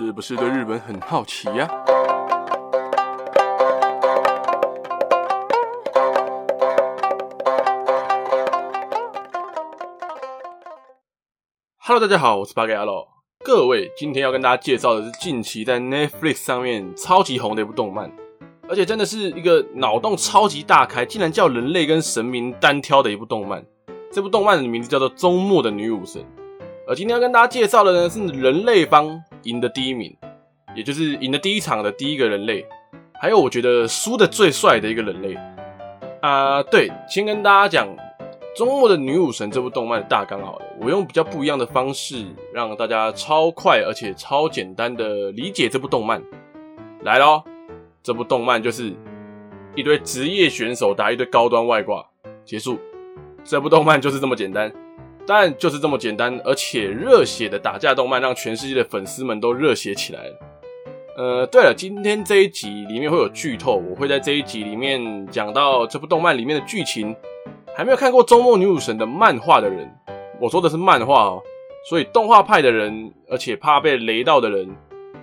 是不是对日本很好奇呀？Hello，大家好，我是八格牙路。各位，今天要跟大家介绍的是近期在 Netflix 上面超级红的一部动漫，而且真的是一个脑洞超级大开，竟然叫人类跟神明单挑的一部动漫。这部动漫的名字叫做《终末的女武神》。而今天要跟大家介绍的呢，是人类方赢的第一名，也就是赢的第一场的第一个人类，还有我觉得输的最帅的一个人类。啊、对，先跟大家讲《终末的女武神》这部动漫的大纲好了，我用比较不一样的方式，让大家超快而且超简单的理解这部动漫。来咯，这部动漫就是一堆职业选手打一堆高端外挂，结束。这部动漫就是这么简单。但就是这么简单，而且热血的打架动漫，让全世界的粉丝们都热血起来了。呃，对了，今天这一集里面会有剧透，我会在这一集里面讲到这部动漫里面的剧情。还没有看过《周末女武神》的漫画的人，我说的是漫画哦，所以动画派的人，而且怕被雷到的人，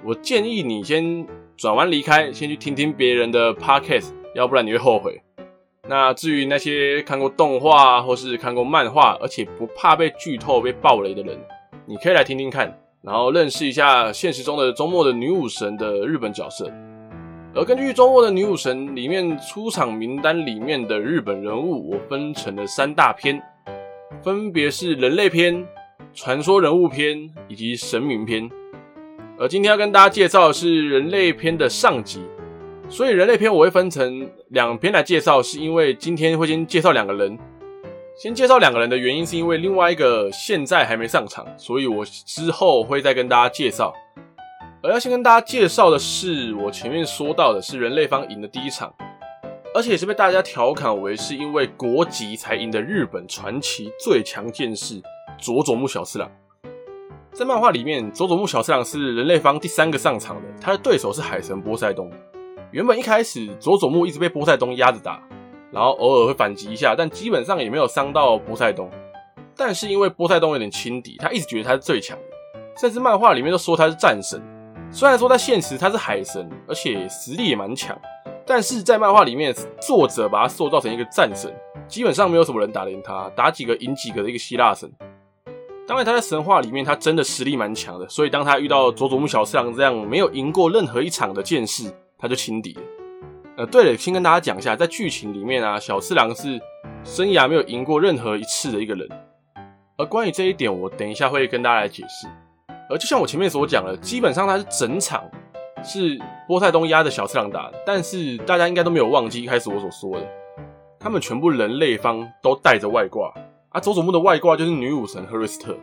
我建议你先转弯离开，先去听听别人的 podcast，要不然你会后悔。那至于那些看过动画或是看过漫画，而且不怕被剧透、被爆雷的人，你可以来听听看，然后认识一下现实中的终末的女武神的日本角色。而根据终末的女武神里面出场名单里面的日本人物，我分成了三大篇，分别是人类篇、传说人物篇以及神明篇。而今天要跟大家介绍的是人类篇的上集。所以人类篇我会分成两篇来介绍，是因为今天会先介绍两个人。先介绍两个人的原因是因为另外一个现在还没上场，所以我之后会再跟大家介绍。而要先跟大家介绍的是我前面说到的是人类方赢的第一场，而且也是被大家调侃为是因为国籍才赢的日本传奇最强剑士佐佐木小次郎。在漫画里面，佐佐木小次郎是人类方第三个上场的，他的对手是海神波塞冬。原本一开始佐佐木一直被波塞冬压着打，然后偶尔会反击一下，但基本上也没有伤到波塞冬。但是因为波塞冬有点轻敌，他一直觉得他是最强的，甚至漫画里面都说他是战神。虽然说在现实他是海神，而且实力也蛮强，但是在漫画里面作者把他塑造成一个战神，基本上没有什么人打得赢他，打几个赢几个的一个希腊神。当然他在神话里面他真的实力蛮强的，所以当他遇到佐佐木小次郎这样没有赢过任何一场的剑士。他就轻敌。呃，对了，先跟大家讲一下，在剧情里面啊，小次郎是生涯没有赢过任何一次的一个人。而关于这一点，我等一下会跟大家来解释。而就像我前面所讲的，基本上他是整场是波塞冬压着小次郎打，但是大家应该都没有忘记一开始我所说的，他们全部人类方都带着外挂，啊，佐佐木的外挂就是女武神赫瑞斯特。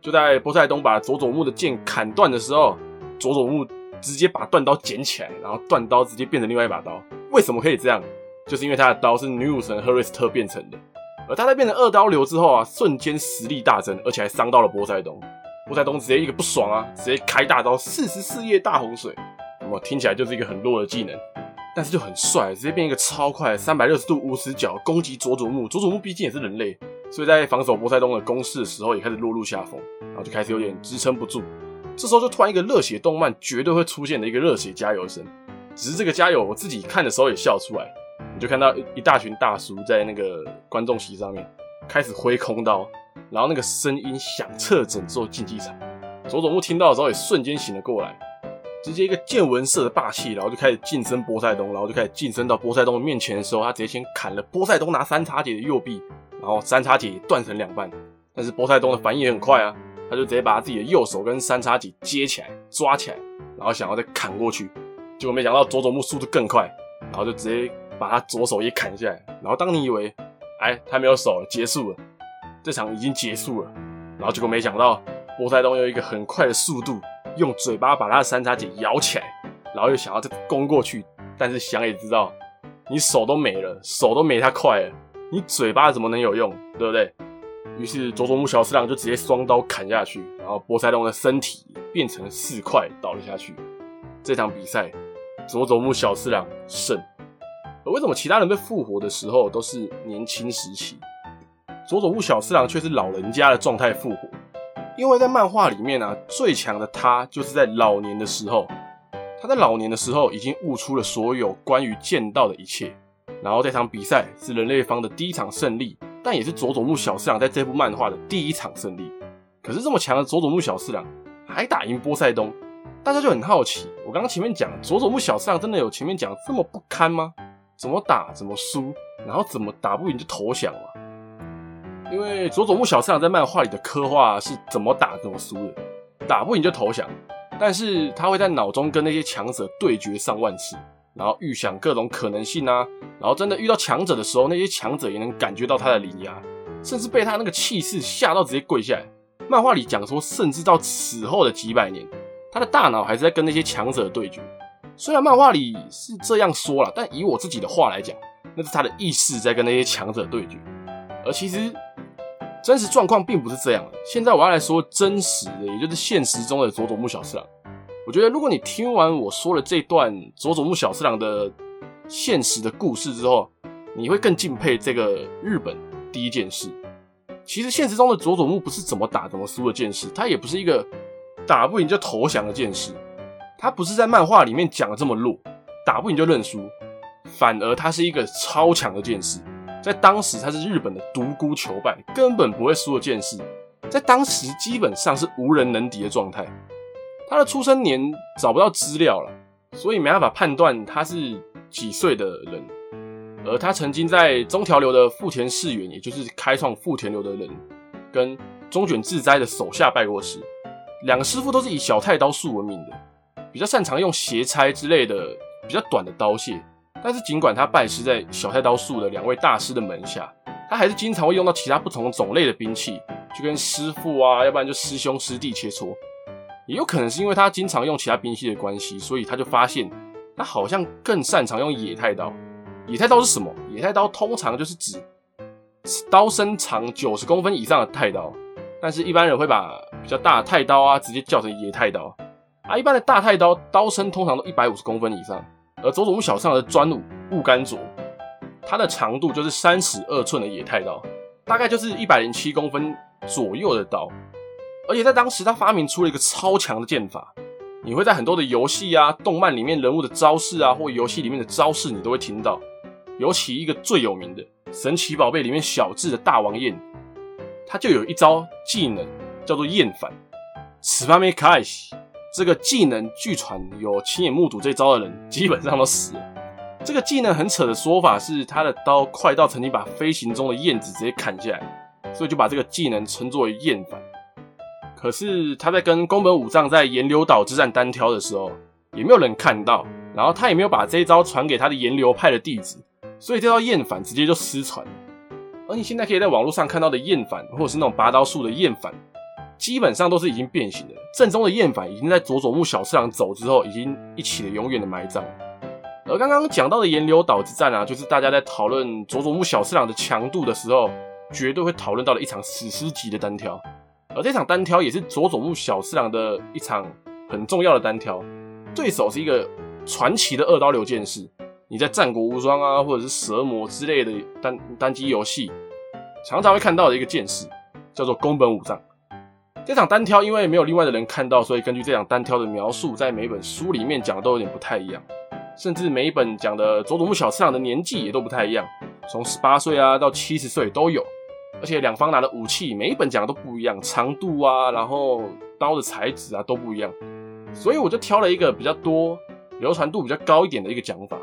就在波塞冬把佐佐木的剑砍断的时候，佐佐木。直接把断刀捡起来，然后断刀直接变成另外一把刀。为什么可以这样？就是因为他的刀是女武神赫瑞斯特变成的。而他在变成二刀流之后啊，瞬间实力大增，而且还伤到了波塞冬。波塞冬直接一个不爽啊，直接开大招四十四页大洪水。那么听起来就是一个很弱的技能，但是就很帅，直接变一个超快三百六十度无死角攻击佐佐木。佐佐木毕竟也是人类，所以在防守波塞冬的攻势的时候也开始落入下风，然后就开始有点支撑不住。这时候就突然一个热血动漫绝对会出现的一个热血加油声，只是这个加油我自己看的时候也笑出来。你就看到一大群大叔在那个观众席上面开始挥空刀，然后那个声音响彻整座竞技场。佐佐木听到的时候也瞬间醒了过来，直接一个见闻色的霸气，然后就开始近身波塞冬，然后就开始近身到波塞冬面前的时候，他直接先砍了波塞冬拿三叉戟的右臂，然后三叉戟断成两半。但是波塞冬的反应也很快啊。他就直接把他自己的右手跟三叉戟接起来，抓起来，然后想要再砍过去，结果没想到佐佐木速度更快，然后就直接把他左手也砍下来。然后当你以为，哎，他没有手了，结束了，这场已经结束了，然后结果没想到波塞冬用一个很快的速度，用嘴巴把他的三叉戟咬起来，然后又想要再攻过去，但是想也知道，你手都没了，手都没他快了，你嘴巴怎么能有用，对不对？于是佐佐木小次郎就直接双刀砍下去，然后波塞冬的身体变成四块倒了下去。这场比赛，佐佐木小次郎胜。而为什么其他人被复活的时候都是年轻时期，佐佐木小次郎却是老人家的状态复活？因为在漫画里面啊，最强的他就是在老年的时候，他在老年的时候已经悟出了所有关于剑道的一切。然后这场比赛是人类方的第一场胜利，但也是佐佐木小四郎在这部漫画的第一场胜利。可是这么强的佐佐木小四郎还打赢波塞冬，大家就很好奇。我刚刚前面讲佐佐木小四郎真的有前面讲这么不堪吗？怎么打怎么输，然后怎么打不赢就投降了？因为佐佐木小四郎在漫画里的刻画是怎么打怎么输的，打不赢就投降。但是他会在脑中跟那些强者对决上万次。然后预想各种可能性啊，然后真的遇到强者的时候，那些强者也能感觉到他的碾压，甚至被他那个气势吓到直接跪下来。漫画里讲说，甚至到此后的几百年，他的大脑还是在跟那些强者对决。虽然漫画里是这样说啦，但以我自己的话来讲，那是他的意识在跟那些强者对决。而其实真实状况并不是这样的。现在我要来说真实的，也就是现实中的佐佐木小四郎。我觉得，如果你听完我说了这段佐佐木小四郎的现实的故事之后，你会更敬佩这个日本第一剑士。其实现实中的佐佐木不是怎么打怎么输的剑士，他也不是一个打不赢就投降的剑士，他不是在漫画里面讲的这么弱，打不赢就认输，反而他是一个超强的剑士。在当时，他是日本的独孤求败，根本不会输的剑士，在当时基本上是无人能敌的状态。他的出生年找不到资料了，所以没办法判断他是几岁的人。而他曾经在中条流的富田义元，也就是开创富田流的人，跟中卷自哉的手下拜过师。两个师傅都是以小太刀术闻名的，比较擅长用斜拆之类的比较短的刀械。但是尽管他拜师在小太刀术的两位大师的门下，他还是经常会用到其他不同种类的兵器，去跟师傅啊，要不然就师兄师弟切磋。也有可能是因为他经常用其他兵器的关系，所以他就发现他好像更擅长用野太刀。野太刀是什么？野太刀通常就是指刀身长九十公分以上的太刀，但是一般人会把比较大的太刀啊直接叫成野太刀啊。一般的大太刀刀身通常都一百五十公分以上，而佐佐木小上的专武物干佐，它的长度就是三尺二寸的野太刀，大概就是一百零七公分左右的刀。而且在当时，他发明出了一个超强的剑法，你会在很多的游戏啊、动漫里面人物的招式啊，或游戏里面的招式，你都会听到。尤其一个最有名的《神奇宝贝》里面小智的大王焰，他就有一招技能叫做焰反。此番没开始，这个技能据传有亲眼目睹这招的人，基本上都死了。这个技能很扯的说法是，他的刀快到曾经把飞行中的燕子直接砍下来，所以就把这个技能称作为焰反。可是他在跟宫本武藏在炎流岛之战单挑的时候，也没有人看到，然后他也没有把这一招传给他的炎流派的弟子，所以这招厌反直接就失传。而你现在可以在网络上看到的厌反，或者是那种拔刀术的厌反，基本上都是已经变形的。正宗的厌反已经在佐佐木小四郎走之后，已经一起了永远的埋葬。而刚刚讲到的炎流岛之战啊，就是大家在讨论佐佐木小四郎的强度的时候，绝对会讨论到的一场史诗级的单挑。而这场单挑也是佐佐木小次郎的一场很重要的单挑，对手是一个传奇的二刀流剑士。你在战国无双啊，或者是蛇魔之类的单单机游戏，常常会看到的一个剑士，叫做宫本武藏。这场单挑因为没有另外的人看到，所以根据这场单挑的描述，在每本书里面讲的都有点不太一样，甚至每一本讲的佐佐木小次郎的年纪也都不太一样，从十八岁啊到七十岁都有。而且两方拿的武器，每一本讲的都不一样，长度啊，然后刀的材质啊都不一样，所以我就挑了一个比较多、流传度比较高一点的一个讲法。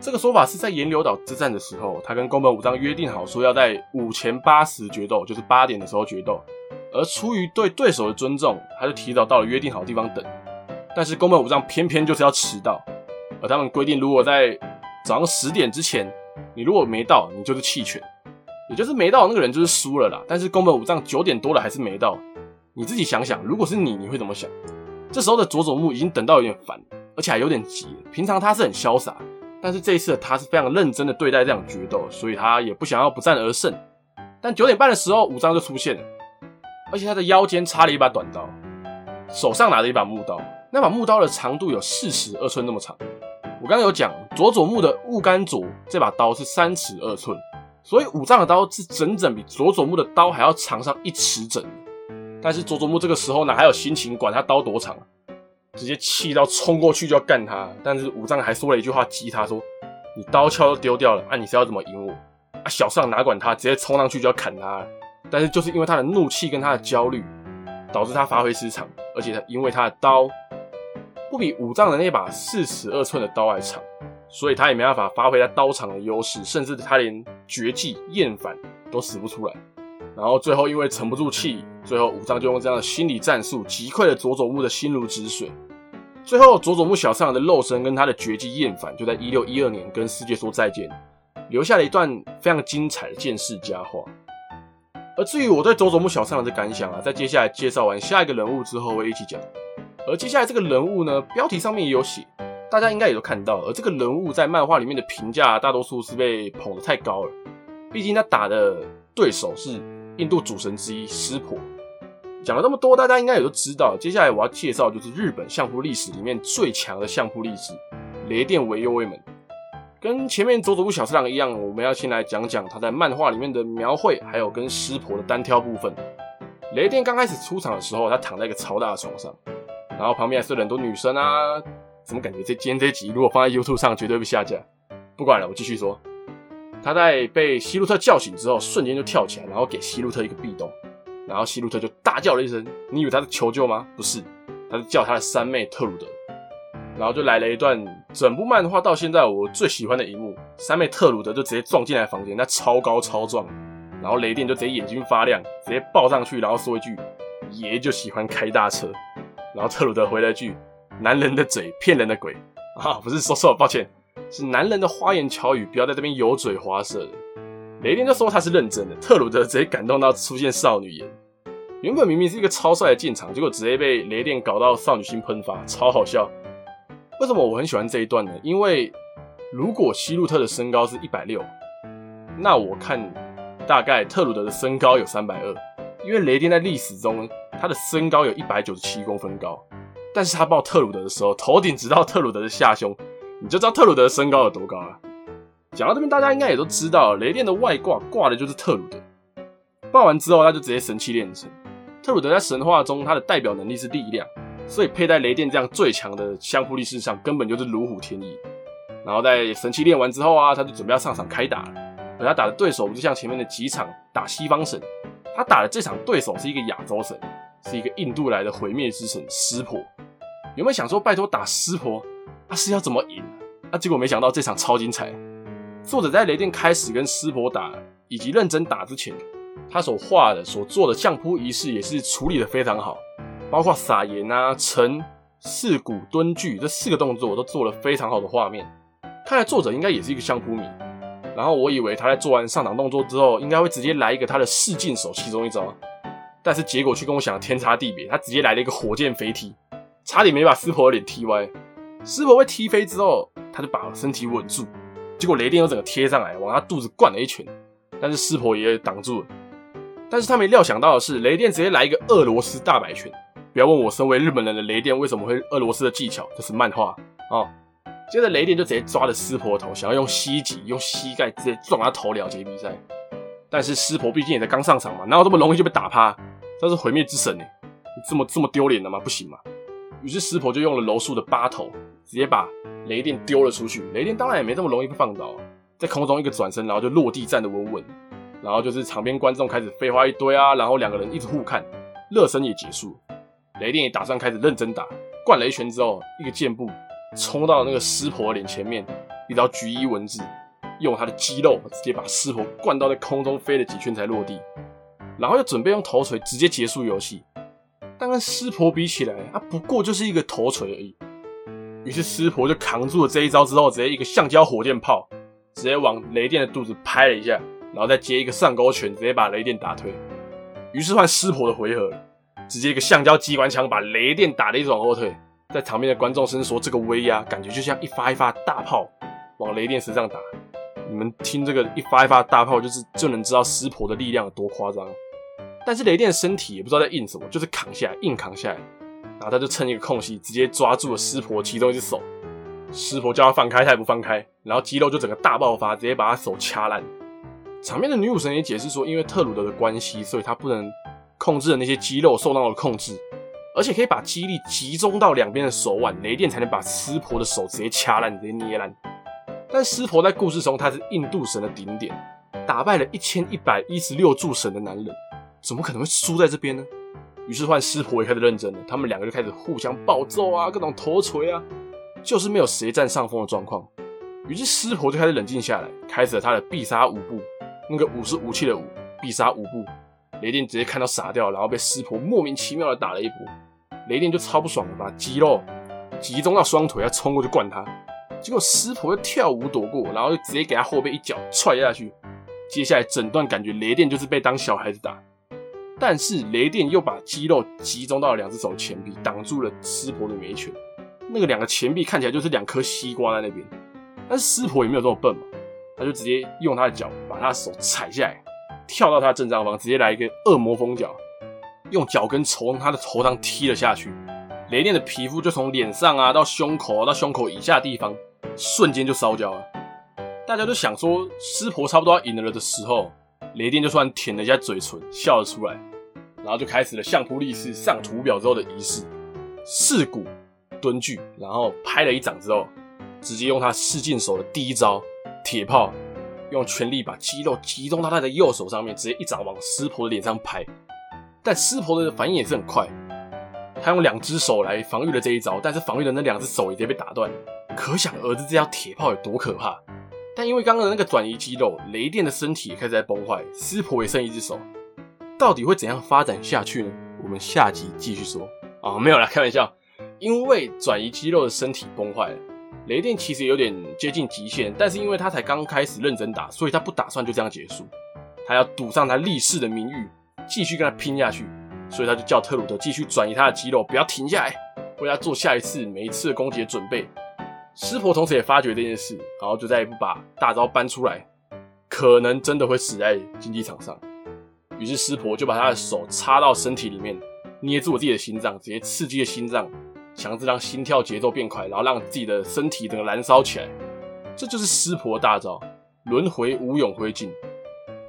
这个说法是在炎流岛之战的时候，他跟宫本武藏约定好说要在午前八时决斗，就是八点的时候决斗。而出于对对手的尊重，他就提早到了约定好的地方等。但是宫本武藏偏偏就是要迟到，而他们规定，如果在早上十点之前，你如果没到，你就是弃权。也就是没到那个人就是输了啦，但是宫本武藏九点多了还是没到，你自己想想，如果是你，你会怎么想？这时候的佐佐木已经等到有点烦，而且还有点急。平常他是很潇洒，但是这一次他是非常认真的对待这场决斗，所以他也不想要不战而胜。但九点半的时候，武藏就出现了，而且他的腰间插了一把短刀，手上拿着一把木刀，那把木刀的长度有四尺二寸那么长。我刚刚有讲佐佐木的雾干佐这把刀是三尺二寸。所以武藏的刀是整整比佐佐木的刀还要长上一尺整，但是佐佐木这个时候哪还有心情管他刀多长，直接气到冲过去就要干他。但是武藏还说了一句话激他说：“你刀鞘都丢掉了，啊，你是要怎么赢我？”啊，小上哪管他，直接冲上去就要砍他。但是就是因为他的怒气跟他的焦虑，导致他发挥失常，而且他因为他的刀不比武藏的那把四尺二寸的刀还长，所以他也没办法发挥他刀长的优势，甚至他连绝技厌烦都使不出来。然后最后因为沉不住气，最后武藏就用这样的心理战术击溃了佐佐木的心如止水。最后佐佐木小次郎的肉身跟他的绝技厌烦，就在一六一二年跟世界说再见，留下了一段非常精彩的剑士佳话。而至于我对佐佐木小次郎的感想啊，在接下来介绍完下一个人物之后会一起讲。而接下来这个人物呢，标题上面也有写，大家应该也都看到。而这个人物在漫画里面的评价，大多数是被捧得太高了，毕竟他打的对手是。印度主神之一湿婆，讲了那么多，大家应该也都知道。接下来我要介绍就是日本相扑历史里面最强的相扑力士雷电维右卫门。跟前面佐佐木小次郎一样，我们要先来讲讲他在漫画里面的描绘，还有跟湿婆的单挑部分。雷电刚开始出场的时候，他躺在一个超大的床上，然后旁边还睡了很多女生啊。怎么感觉这今天这集如果放在 YouTube 上，绝对被下架？不管了，我继续说。他在被希路特叫醒之后，瞬间就跳起来，然后给希路特一个壁咚，然后希路特就大叫了一声：“你以为他是求救吗？不是，他是叫他的三妹特鲁德。”然后就来了一段整部漫画到现在我最喜欢的一幕：三妹特鲁德就直接撞进来房间，他超高超壮，然后雷电就直接眼睛发亮，直接抱上去，然后说一句：“爷就喜欢开大车。”然后特鲁德回了一句：“男人的嘴骗人的鬼啊，不是说错了，抱歉。”是男人的花言巧语，不要在这边油嘴滑舌的。雷电就说他是认真的，特鲁德直接感动到出现少女颜。原本明明是一个超帅的进场，结果直接被雷电搞到少女心喷发，超好笑。为什么我很喜欢这一段呢？因为如果希路特的身高是一百六，那我看大概特鲁德的身高有三百二，因为雷电在历史中他的身高有一百九十七公分高，但是他抱特鲁德的时候，头顶直到特鲁德的下胸。你就知道特鲁德的身高有多高啊！讲到这边，大家应该也都知道，雷电的外挂挂的就是特鲁德。挂完之后，他就直接神器炼成。特鲁德在神话中，他的代表能力是力量，所以佩戴雷电这样最强的相扑力士上，根本就是如虎添翼。然后在神器炼完之后啊，他就准备要上场开打了。而他打的对手不是像前面的几场打西方神，他打的这场对手是一个亚洲神，是一个印度来的毁灭之神湿婆。有没有想说，拜托打湿婆？他、啊、是要怎么赢？啊，结果没想到这场超精彩。作者在雷电开始跟湿婆打以及认真打之前，他所画的、所做的相扑仪式也是处理的非常好，包括撒盐啊、沉、四股、蹲踞这四个动作都做了非常好的画面。看来作者应该也是一个相扑迷。然后我以为他在做完上场动作之后，应该会直接来一个他的四进手其中一招，但是结果却跟我想的天差地别，他直接来了一个火箭飞踢，差点没把湿婆的脸踢歪。湿婆被踢飞之后，他就把身体稳住，结果雷电又整个贴上来，往他肚子灌了一拳，但是湿婆也挡住了。但是他没料想到的是，雷电直接来一个俄罗斯大摆拳。不要问我，身为日本人的雷电为什么会俄罗斯的技巧，这是漫画哦。接着雷电就直接抓着湿婆的头，想要用膝击、用膝盖直接撞他头了结比赛。但是湿婆毕竟也在刚上场嘛，哪有这么容易就被打趴？他是毁灭之神呢，你这么这么丢脸的吗？不行嘛。于是师婆就用了柔术的八头。直接把雷电丢了出去，雷电当然也没这么容易被放倒，在空中一个转身，然后就落地站得稳稳，然后就是场边观众开始废话一堆啊，然后两个人一直互看，热身也结束，雷电也打算开始认真打，灌了一拳之后，一个箭步冲到那个湿婆脸前面，一招橘一文字，用他的肌肉直接把湿婆灌到在空中飞了几圈才落地，然后又准备用头锤直接结束游戏，但跟湿婆比起来，啊不过就是一个头锤而已。于是湿婆就扛住了这一招之后，直接一个橡胶火箭炮，直接往雷电的肚子拍了一下，然后再接一个上勾拳，直接把雷电打退。于是换湿婆的回合，直接一个橡胶机关枪把雷电打得一往后退。在场边的观众声说：“这个威压感觉就像一发一发大炮往雷电身上打。”你们听这个一发一发大炮，就是就能知道湿婆的力量有多夸张。但是雷电的身体也不知道在硬什么，就是扛下来，硬扛下来。然后他就趁一个空隙，直接抓住了湿婆其中一只手。湿婆叫他放开，他也不放开。然后肌肉就整个大爆发，直接把他手掐烂。场面的女武神也解释说，因为特鲁德的关系，所以他不能控制的那些肌肉受到了控制，而且可以把肌力集中到两边的手腕，雷电才能把湿婆的手直接掐烂，直接捏烂。但湿婆在故事中他是印度神的顶点，打败了一千一百一十六柱神的男人，怎么可能会输在这边呢？于是换湿婆也开始认真了，他们两个就开始互相暴揍啊，各种头锤啊，就是没有谁占上风的状况。于是湿婆就开始冷静下来，开始了他的必杀五步，那个五是武器的五，必杀五步。雷电直接看到傻掉，然后被湿婆莫名其妙的打了一波，雷电就超不爽的把肌肉集中到双腿，要冲过去灌他，结果湿婆又跳舞躲过，然后就直接给他后背一脚踹下去。接下来整段感觉雷电就是被当小孩子打。但是雷电又把肌肉集中到了两只手前臂，挡住了湿婆的每一拳。那个两个前臂看起来就是两颗西瓜在那边。但是湿婆也没有这么笨嘛，他就直接用他的脚把他的手踩下来，跳到他的正上方，直接来一个恶魔风脚，用脚跟从他的头上踢了下去。雷电的皮肤就从脸上啊到胸口到胸口以下地方，瞬间就烧焦了。大家都想说湿婆差不多要赢了的时候，雷电就突然舔了一下嘴唇，笑了出来。然后就开始了相扑力士上图表之后的仪式，四股蹲踞，然后拍了一掌之后，直接用他试镜手的第一招铁炮，用全力把肌肉集中到他的右手上面，直接一掌往湿婆的脸上拍。但湿婆的反应也是很快，他用两只手来防御了这一招，但是防御的那两只手也直接被打断，可想而知这条铁炮有多可怕。但因为刚刚的那个转移肌肉，雷电的身体也开始在崩坏，湿婆也剩一只手。到底会怎样发展下去呢？我们下集继续说啊、哦，没有啦，开玩笑。因为转移肌肉的身体崩坏了，雷电其实有点接近极限，但是因为他才刚开始认真打，所以他不打算就这样结束，他要赌上他立誓的名誉，继续跟他拼下去，所以他就叫特鲁德继续转移他的肌肉，不要停下来，为他做下一次每一次的攻击的准备。师婆同时也发觉这件事，然后就再也不把大招搬出来，可能真的会死在竞技场上。于是湿婆就把他的手插到身体里面，捏住自己的心脏，直接刺激了心脏，强制让心跳节奏变快，然后让自己的身体整个燃烧起来。这就是湿婆大招——轮回无永灰烬。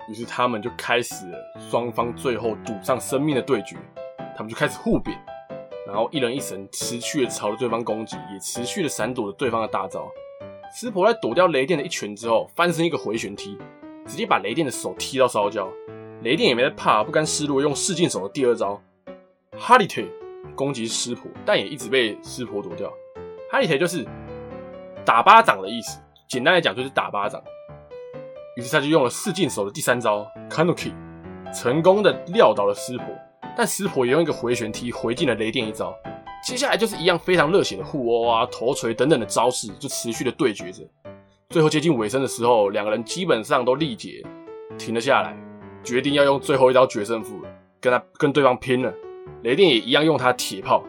于是他们就开始了双方最后赌上生命的对决。他们就开始互扁，然后一人一神持续的朝着对方攻击，也持续的闪躲着对方的大招。湿婆在躲掉雷电的一拳之后，翻身一个回旋踢，直接把雷电的手踢到烧焦。雷电也没在怕，不甘示弱，用试镜手的第二招哈利腿攻击湿婆，但也一直被湿婆躲掉。哈利腿就是打巴掌的意思，简单来讲就是打巴掌。于是他就用了试镜手的第三招 Kanuki，成功的撂倒了湿婆，但湿婆也用一个回旋踢回敬了雷电一招。接下来就是一样非常热血的互殴啊、头锤等等的招式，就持续的对决着。最后接近尾声的时候，两个人基本上都力竭，停了下来。决定要用最后一招决胜负，跟他跟对方拼了。雷电也一样用他铁炮，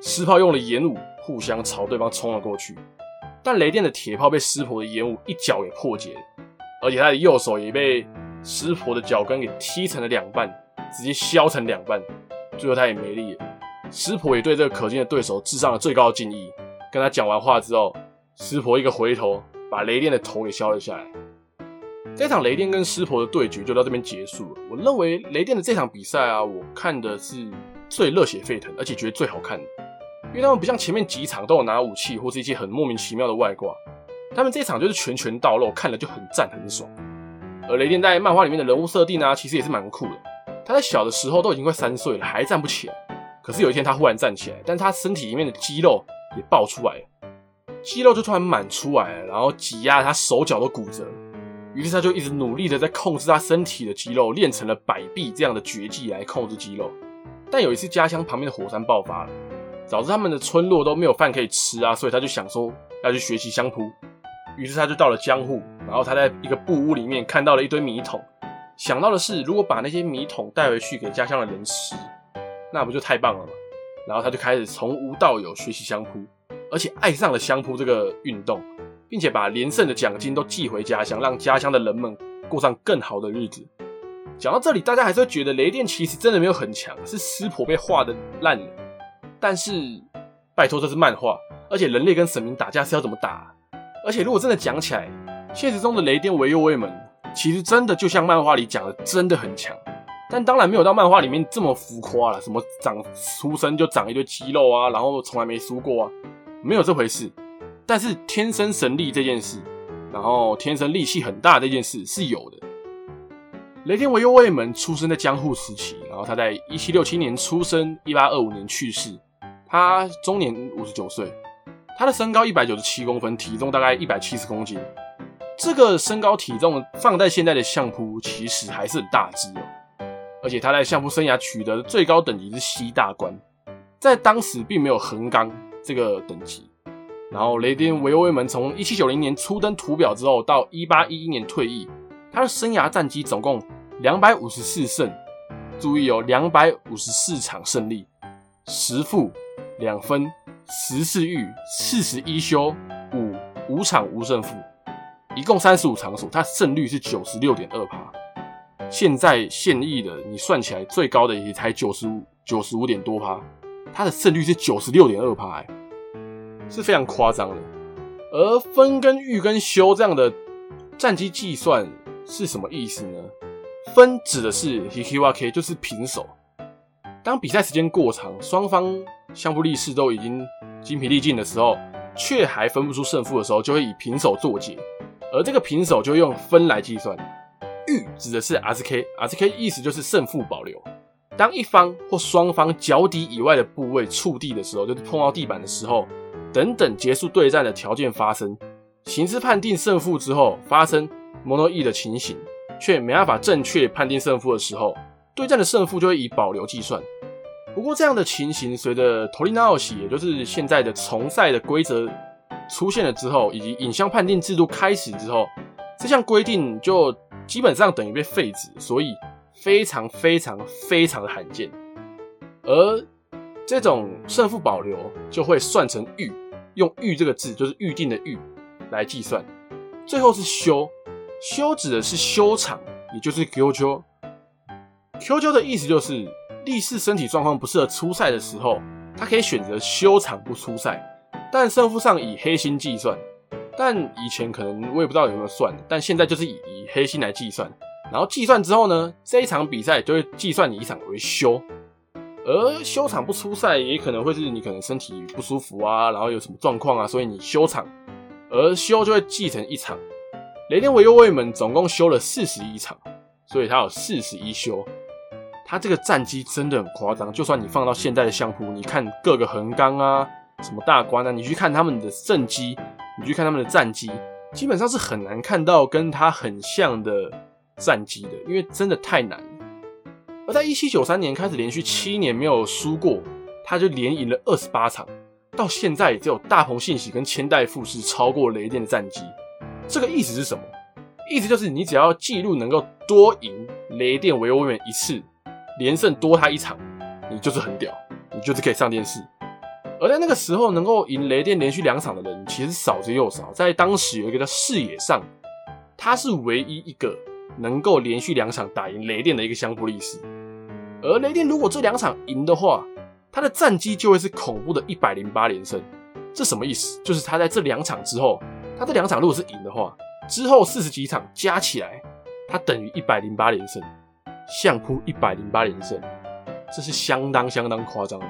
湿炮用了炎舞，互相朝对方冲了过去。但雷电的铁炮被湿婆的炎舞一脚给破解了，而且他的右手也被湿婆的脚跟给踢成了两半，直接削成两半。最后他也没力了。湿婆也对这个可敬的对手致上了最高的敬意。跟他讲完话之后，湿婆一个回头，把雷电的头给削了下来。这场雷电跟湿婆的对决就到这边结束了。我认为雷电的这场比赛啊，我看的是最热血沸腾，而且觉得最好看的，因为他们不像前面几场都有拿武器或是一些很莫名其妙的外挂，他们这场就是拳拳到肉，看了就很赞很爽。而雷电在漫画里面的人物设定啊，其实也是蛮酷的。他在小的时候都已经快三岁了，还站不起来，可是有一天他忽然站起来，但他身体里面的肌肉也爆出来了，肌肉就突然满出来，然后挤压他手脚都骨折。于是他就一直努力的在控制他身体的肌肉，练成了摆臂这样的绝技来控制肌肉。但有一次家乡旁边的火山爆发了，导致他们的村落都没有饭可以吃啊，所以他就想说要去学习相扑。于是他就到了江户，然后他在一个布屋里面看到了一堆米桶，想到的是如果把那些米桶带回去给家乡的人吃，那不就太棒了吗？然后他就开始从无到有学习相扑，而且爱上了相扑这个运动。并且把连胜的奖金都寄回家乡，让家乡的人们过上更好的日子。讲到这里，大家还是会觉得雷电其实真的没有很强，是湿婆被画的烂了。但是，拜托，这是漫画，而且人类跟神明打架是要怎么打？而且如果真的讲起来，现实中的雷电维右卫门其实真的就像漫画里讲的，真的很强。但当然没有到漫画里面这么浮夸了，什么长出生就长一堆肌肉啊，然后从来没输过啊，没有这回事。但是天生神力这件事，然后天生力气很大这件事是有的。雷电维优卫门出生在江户时期，然后他在一七六七年出生，一八二五年去世，他终年五十九岁。他的身高一百九十七公分，体重大概一百七十公斤。这个身高体重放在现在的相扑，其实还是很大只哦。而且他在相扑生涯取得的最高等级是西大关，在当时并没有横纲这个等级。然后雷电维优卫门从一七九零年初登图表之后，到一八一一年退役，他的生涯战绩总共两百五十四胜，注意有两百五十四场胜利，十负两分，十四御，四十一休，五五场无胜负，一共三十五场数，他胜率是九十六点二趴。现在现役的你算起来最高的也才九十五九十五点多趴，他的胜率是九十六点二趴，是非常夸张的。而分跟御跟休这样的战机计算是什么意思呢？分指的是 Hikiwake，就是平手。当比赛时间过长，双方相互力士都已经精疲力尽的时候，却还分不出胜负的时候，就会以平手作结。而这个平手就用分来计算。御指的是 S K，S K 意思就是胜负保留。当一方或双方脚底以外的部位触地的时候，就是碰到地板的时候，等等结束对战的条件发生，形势判定胜负之后，发生 mono E 的情形，却没办法正确判定胜负的时候，对战的胜负就会以保留计算。不过这样的情形随着トリ直し，也就是现在的重赛的规则出现了之后，以及影像判定制度开始之后，这项规定就。基本上等于被废止，所以非常非常非常的罕见。而这种胜负保留就会算成御， 用御这个字就是预定的御来计算。最后是休，休指的是休场，也就是 Kyojo。Kyojo 的意思就是力士身体状况不适合出赛的时候，他可以选择休场不出赛，但胜负上以黑星计算。但以前可能我也不知道有没有算，但现在就是以以黑星来计算，然后计算之后呢，这一场比赛就会计算你一场为休，而休场不出赛也可能会是你可能身体不舒服啊，然后有什么状况啊，所以你休场，而休就会计成一场。雷电维优卫门总共休了四十一场，所以他有四十一休，他这个战绩真的很夸张，就算你放到现在的相扑，你看各个横纲啊，什么大关啊，你去看他们的胜绩。你去看他们的战绩，基本上是很难看到跟他很像的战绩的，因为真的太难了。而在一七九三年开始连续七年没有输过，他就连赢了二十八场，到现在只有大鹏信喜跟千代富士超过雷电的战绩。这个意思是什么？意思就是你只要记录能够多赢雷电维优卫门一次，连胜多他一场，你就是很屌，你就是可以上电视。而在那个时候，能够赢雷电连续两场的人其实少之又少。在当时有一个叫视野上，他是唯一一个能够连续两场打赢雷电的一个相扑力士。而雷电如果这两场赢的话，他的战绩就会是恐怖的一百零八连胜。这什么意思？就是他在这两场之后，他这两场如果是赢的话，之后四十几场加起来，他等于一百零八连胜。相扑一百零八连胜，这是相当相当夸张的。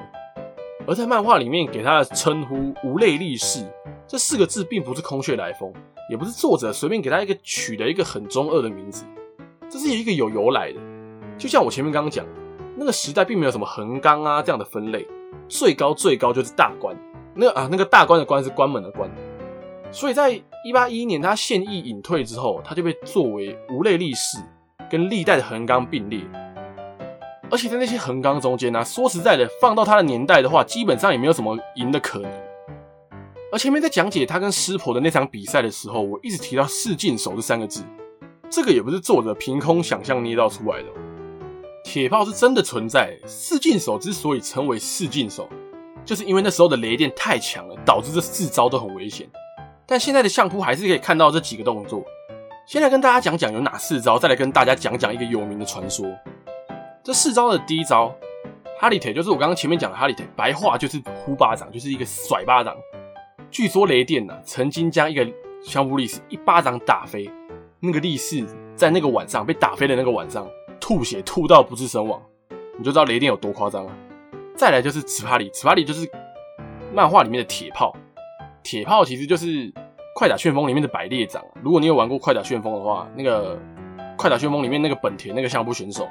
而在漫画里面给他的称呼“无泪力士”这四个字，并不是空穴来风，也不是作者随便给他一个取的一个很中二的名字，这是一个有由来的。就像我前面刚刚讲，那个时代并没有什么横纲啊这样的分类，最高最高就是大关，那啊那个大关的关是关门的关，所以在一八一一年他现役隐退之后，他就被作为无泪力士，跟历代的横纲并列。而且在那些横纲中间呢、说实在的，放到他的年代的话，基本上也没有什么赢的可能。而前面在讲解他跟师婆的那场比赛的时候，我一直提到四进手这三个字，这个也不是作者凭空想象捏造出来的。铁炮是真的存在，四进手之所以称为四进手，就是因为那时候的雷电太强了，导致这四招都很危险。但现在的相扑还是可以看到这几个动作。先来跟大家讲讲有哪四招，再来跟大家讲讲一个有名的传说。这四招的第一招，哈利腿就是我刚刚前面讲的哈利腿，白话就是呼巴掌，就是一个甩巴掌。据说雷电呢、啊、曾经将一个相扑力士一巴掌打飞，那个力士在那个晚上被打飞的那个晚上，吐血吐到不治身亡，你就知道雷电有多夸张了。再来就是糍粑里，糍粑里就是漫画里面的铁炮，铁炮其实就是《快打旋风》里面的百列掌。如果你有玩过《快打旋风》的话，那个《快打旋风》里面那个本田那个相扑选手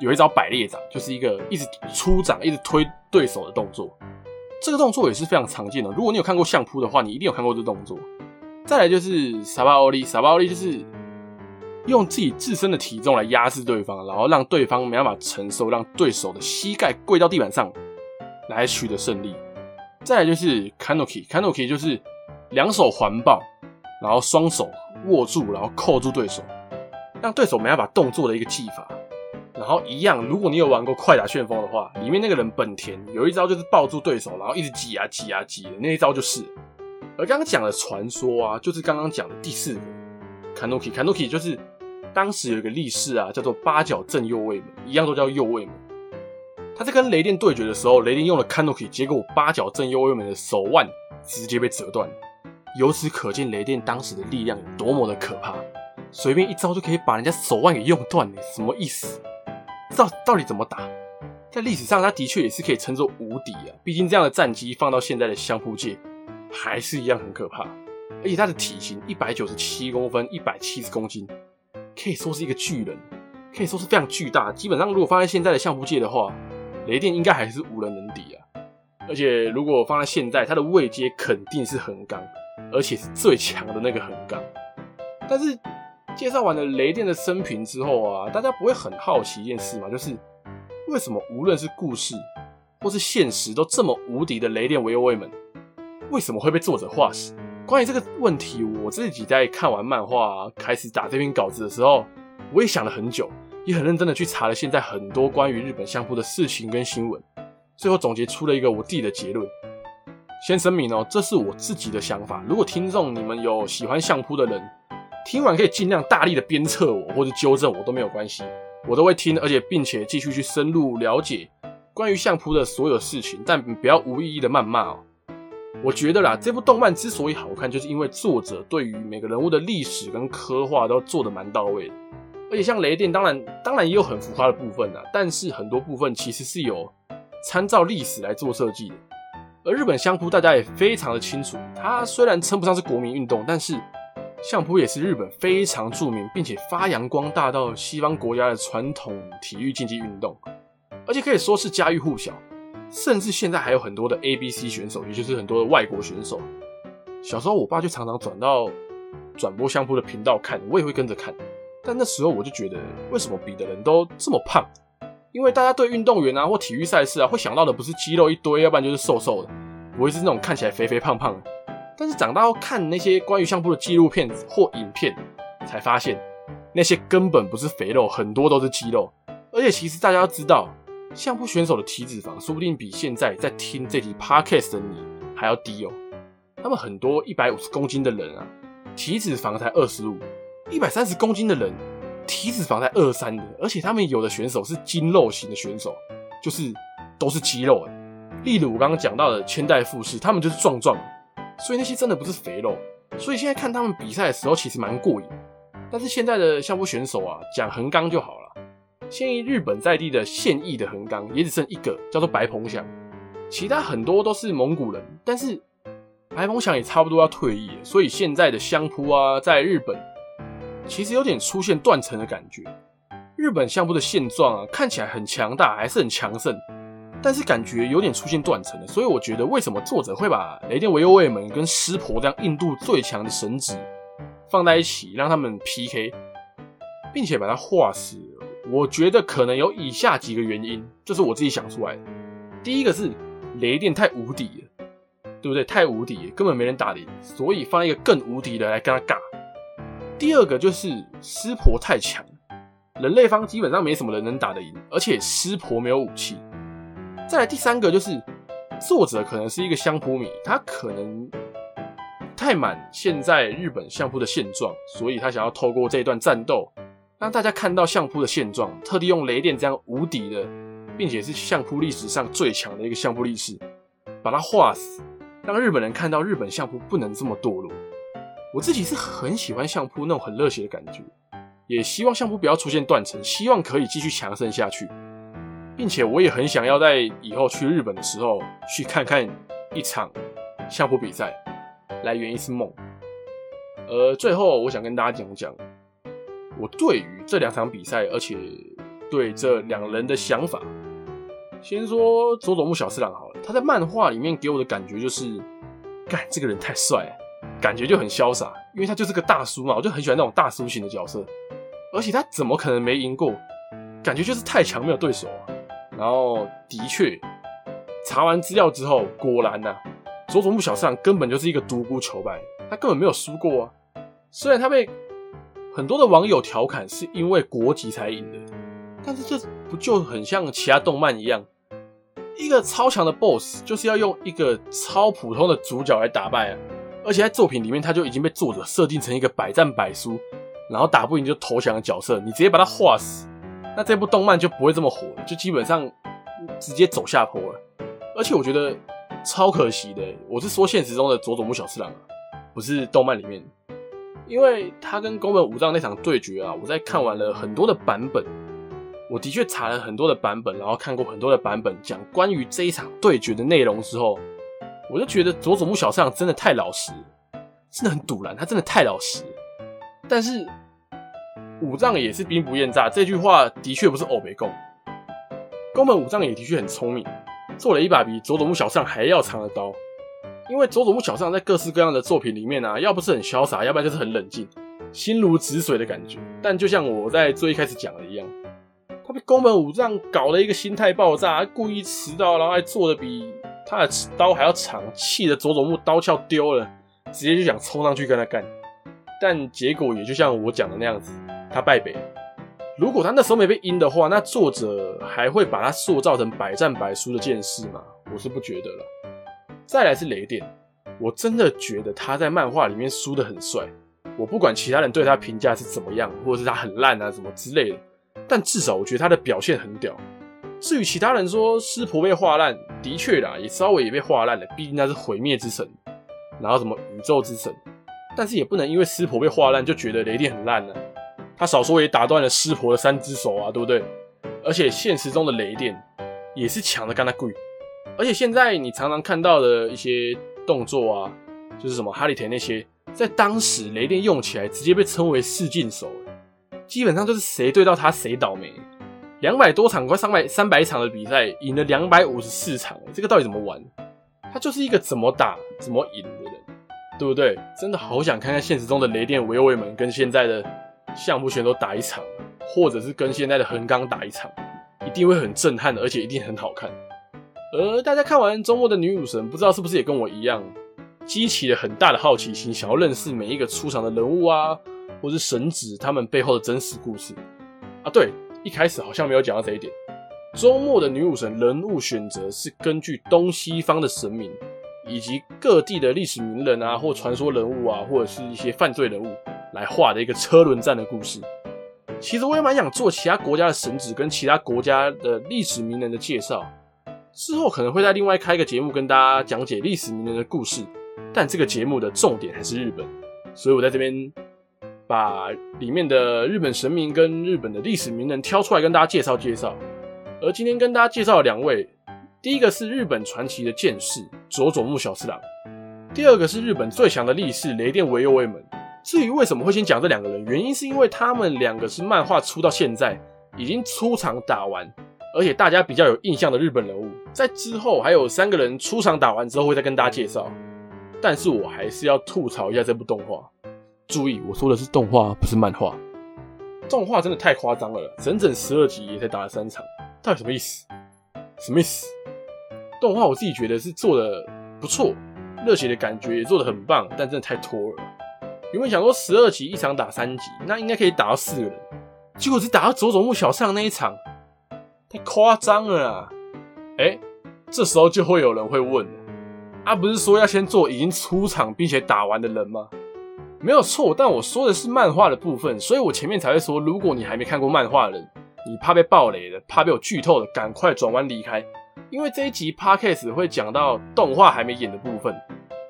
有一招百列掌，就是一个一直出掌、一直推对手的动作。这个动作也是非常常见的。如果你有看过相扑的话，你一定有看过这动作。再来就是萨巴欧利，萨巴欧利就是用自己自身的体重来压制对方，然后让对方没办法承受，让对手的膝盖跪到地板上来取得胜利。再来就是 Kanoki，Kanoki 就是两手环抱，然后双手握住，然后扣住对手，让对手没办法动作的一个技法。然后一样，如果你有玩过《快打旋风》的话，里面那个人本田有一招就是抱住对手，然后一直挤啊挤啊挤的那一招就是。而刚刚讲的传说啊，就是刚刚讲的第四个 Kanoki，Kanoki 就是当时有一个力士啊，叫做八角正右卫门，一样都叫右卫门。他在跟雷电对决的时候，雷电用了 Kanoki，结果八角正右卫门的手腕直接被折断。由此可见，雷电当时的力量有多么的可怕，随便一招就可以把人家手腕给用断，什么意思？到到底怎么打？在历史上，他的确也是可以称作无敌啊。毕竟这样的战绩放到现在的相扑界，还是一样很可怕。而且他的体型一百九十七公分，一百七十公斤，可以说是一个巨人，可以说是非常巨大。基本上，如果放在现在的相扑界的话，雷电应该还是无人能敌啊。而且，如果放在现在，他的位阶肯定是横纲，而且是最强的那个横纲。但是。介绍完了雷电的生平之后啊，大家不会很好奇一件事吗？就是为什么无论是故事或是现实都这么无敌的雷电维欧卫门，为什么会被作者画死？关于这个问题，我自己在看完漫画开始打这篇稿子的时候，我也想了很久，也很认真的去查了现在很多关于日本相扑的事情跟新闻，最后总结出了一个我自己的结论。先声明哦，这是我自己的想法。如果听众你们有喜欢相扑的人，听完可以尽量大力的鞭策我或者纠正我都没有关系，我都会听，而且并且继续去深入了解关于相扑的所有事情，但不要无意义的谩骂哦。我觉得啦，这部动漫之所以好看，就是因为作者对于每个人物的历史跟刻画都做得蛮到位的，而且像雷电，当然当然也有很浮夸的部分啊，但是很多部分其实是有参照历史来做设计的。而日本相扑大家也非常的清楚，它虽然称不上是国民运动，但是。相扑也是日本非常著名，并且发扬光大到西方国家的传统体育竞技运动，而且可以说是家喻户晓。甚至现在还有很多的 ABC 选手，也就是很多的外国选手。小时候，我爸就常常转到转播相扑的频道看，我也会跟着看。但那时候我就觉得，为什么比的人都这么胖？因为大家对运动员啊或体育赛事啊，会想到的不是肌肉一堆，要不然就是瘦瘦的，不会是那种看起来肥肥胖胖的。但是长大后看那些关于相扑的纪录片或影片，才发现那些根本不是肥肉，很多都是肌肉。而且其实大家要知道，相扑选手的体脂肪说不定比现在在听这集 podcast 的你还要低哦。他们很多一百五十公斤的人啊，体脂肪才二十五；一百三十公斤的人，体脂肪才二三的。而且他们有的选手是筋肉型的选手，就是都是肌肉。例如我刚刚讲到的千代富士，他们就是壮壮。所以那些真的不是肥肉，所以现在看他们比赛的时候其实蛮过瘾。但是现在的相扑选手啊，讲横纲就好了。现役日本在地的现役的横纲也只剩一个，叫做白鹏翔，其他很多都是蒙古人。但是白鹏翔也差不多要退役，所以现在的相扑啊，在日本其实有点出现断层的感觉。日本相扑的现状啊，看起来很强大，还是很强盛。但是感觉有点出现断层了，所以我觉得为什么作者会把雷电维欧卫门跟湿婆这样印度最强的神只放在一起，让他们 PK，并且把它画死？我觉得可能有以下几个原因，这是我自己想出来的。第一个是雷电太无敌了，对不对？太无敌，根本没人打得赢，所以放一个更无敌的来跟他尬。第二个就是湿婆太强，人类方基本上没什么人能打得赢，而且湿婆没有武器。再来第三个就是，作者可能是一个相扑迷，他可能太满现在日本相扑的现状，所以他想要透过这一段战斗，让大家看到相扑的现状，特地用雷电这样无敌的，并且是相扑历史上最强的一个相扑力士，把他画死，让日本人看到日本相扑不能这么堕落。我自己是很喜欢相扑那种很热血的感觉，也希望相扑不要出现断层，希望可以继续强盛下去，并且我也很想要在以后去日本的时候去看看一场相扑比赛，来圆一次梦。而最后，我想跟大家讲讲我对于这两场比赛，而且对这两人的想法。先说佐佐木小次郎好了，他在漫画里面给我的感觉就是，干这个人太帅，感觉就很潇洒，因为他就是个大叔嘛，我就很喜欢那种大叔型的角色。而且他怎么可能没赢过？感觉就是太强没有对手。然后的确，查完资料之后，果然呐、佐佐木小次郎根本就是一个独孤求败，他根本没有输过啊。虽然他被很多的网友调侃是因为国籍才赢的，但是这不就很像其他动漫一样？一个超强的 BOSS 就是要用一个超普通的主角来打败啊！而且在作品里面，他就已经被作者设定成一个百战百输，然后打不赢就投降的角色，你直接把他画死，那这部动漫就不会这么火了，就基本上直接走下坡了。而且我觉得超可惜的，我是说现实中的佐佐木小次郎，不是动漫里面，因为他跟宫本武藏那场对决啊，我在看完了很多的版本。我的确查了很多的版本，然后看过很多的版本讲关于这一场对决的内容之后，我就觉得佐佐木小次郎真的太老实，真的很赌然，他真的太老实。但是武藏也是兵不厌诈，这句话的确不是偶没共。宫本武藏也的确很聪明，做了一把比佐佐木小尚还要长的刀。因为佐佐木小尚在各式各样的作品里面啊，要不是很潇洒，要不然就是很冷静，心如止水的感觉。但就像我在最一开始讲的一样。他被宫本武藏搞了一个心态爆炸，故意迟到，然后还做的比他的刀还要长，气得佐佐木刀鞘丢了，直接就想冲上去跟他干。但结果也就像我讲的那样子，他败北。如果他那时候没被阴的话，那作者还会把他塑造成百战百输的剑士吗？我是不觉得了。再来是雷电，我真的觉得他在漫画里面输得很帅。我不管其他人对他评价是怎么样，或者是他很烂啊什么之类的。但至少我觉得他的表现很屌。至于其他人说湿婆被画烂，的确啦，也稍微也被画烂了。毕竟他是毁灭之神，然后什么宇宙之神，但是也不能因为湿婆被画烂就觉得雷电很烂了。他少说也打断了湿婆的三只手啊，对不对？而且现实中的雷电也是强的干他贵。而且现在你常常看到的一些动作啊，就是什么哈利田那些，在当时雷电用起来直接被称为四进手。基本上就是谁对到他谁倒霉。两百多场快三百三百场的比赛，赢了两百五十四场，这个到底怎么玩？他就是一个怎么打怎么赢的人，对不对？真的好想看看现实中的雷电维欧卫门跟现在的相扑选手打一场，或者是跟现在的横纲打一场，一定会很震撼的，而且一定很好看。而大家看完周末的女武神，不知道是不是也跟我一样，激起了很大的好奇心，想要认识每一个出场的人物啊。或是神祇他们背后的真实故事啊，对，一开始好像没有讲到这一点。周末的女武神人物选择是根据东西方的神明以及各地的历史名人啊，或传说人物啊，或者是一些犯罪人物来画的一个车轮战的故事。其实我也蛮想做其他国家的神祇跟其他国家的历史名人的介绍，之后可能会再另外开一个节目跟大家讲解历史名人的故事。但这个节目的重点还是日本，所以我在这边。把里面的日本神明跟日本的历史名人挑出来跟大家介绍介绍。而今天跟大家介绍两位，第一个是日本传奇的剑士佐佐木小次郎，第二个是日本最强的力士雷电维右卫门。至于为什么会先讲这两个人，原因是因为他们两个是漫画出到现在已经出场打完，而且大家比较有印象的日本人物。在之后还有三个人出场打完之后会再跟大家介绍，但是我还是要吐槽一下这部动画。注意，我说的是动画，不是漫画。动画真的太夸张了，整整十二集也才打了三场，到底什么意思？什么意思？动画我自己觉得是做的不错，热血的感觉也做的很棒，但真的太拖了。原本想说十二集一场打三集，那应该可以打到四个人，结果只打到佐佐木小上那一场，太夸张了啦！哎、欸，这时候就会有人会问：啊，不是说要先做已经出场并且打完的人吗？没有错，但我说的是漫画的部分，所以我前面才会说，如果你还没看过漫画的人，你怕被爆雷的，怕被我剧透的，赶快转弯离开，因为这一集 Podcast 会讲到动画还没演的部分。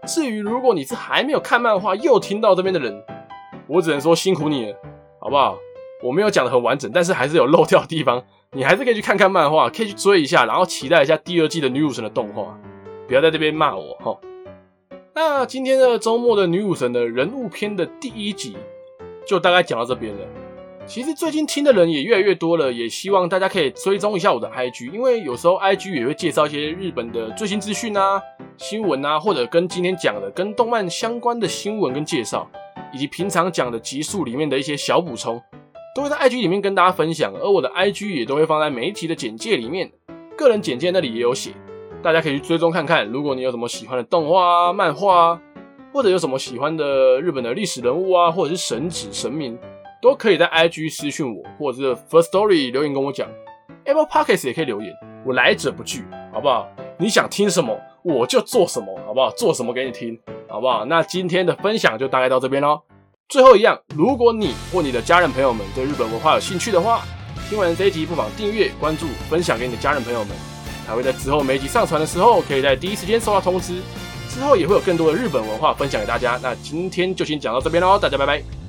至于如果你是还没有看漫画又听到这边的人，我只能说辛苦你了，好不好？我没有讲的很完整，但是还是有漏掉的地方，你还是可以去看看漫画，可以去追一下，然后期待一下第二季的女武神的动画。不要在这边骂我哈。那今天的周末的女武神的人物篇的第一集，就大概讲到这边了。其实最近听的人也越来越多了，也希望大家可以追踪一下我的 IG，因为有时候 IG 也会介绍一些日本的最新资讯啊、新闻啊，或者跟今天讲的跟动漫相关的新闻跟介绍，以及平常讲的集数里面的一些小补充，都会在 IG 里面跟大家分享。而我的 IG 也都会放在每一集的简介里面，个人简介那里也有写，大家可以去追踪看看。如果你有什么喜欢的动画啊、漫画啊，或者有什么喜欢的日本的历史人物啊，或者是神祇神明。都可以在 IG 私讯我，或者是 First Story 留言跟我讲，Apple Podcast 也可以留言，我来者不拒，好不好？你想听什么，我就做什么，好不好？做什么给你听，好不好？那今天的分享就大概到这边喽。最后一样，如果你或你的家人朋友们对日本文化有兴趣的话，听完这一集不妨订阅、关注、分享给你的家人朋友们，还会在之后每一集上传的时候，可以在第一时间收到通知。之后也会有更多的日本文化分享给大家。那今天就先讲到这边喽，大家拜拜。